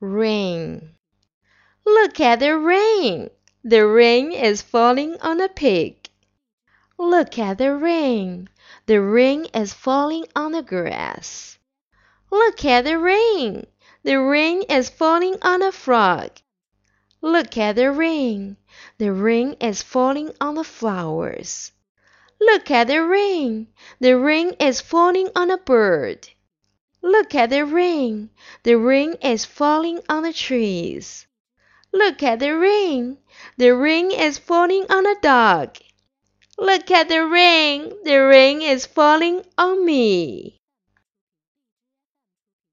Rain. Look at the rain! The rain is falling on a pig. Look at the rain! The rain is falling on the grass. Look at the rain! The rain is falling on a frog. Look at the rain! The rain is falling on the flowers. Look at the rain! The rain is falling on a bird. Look at the rain! The rain is falling on the trees. Look at the rain! The rain is falling on a dog. Look at the rain! The rain is falling on me.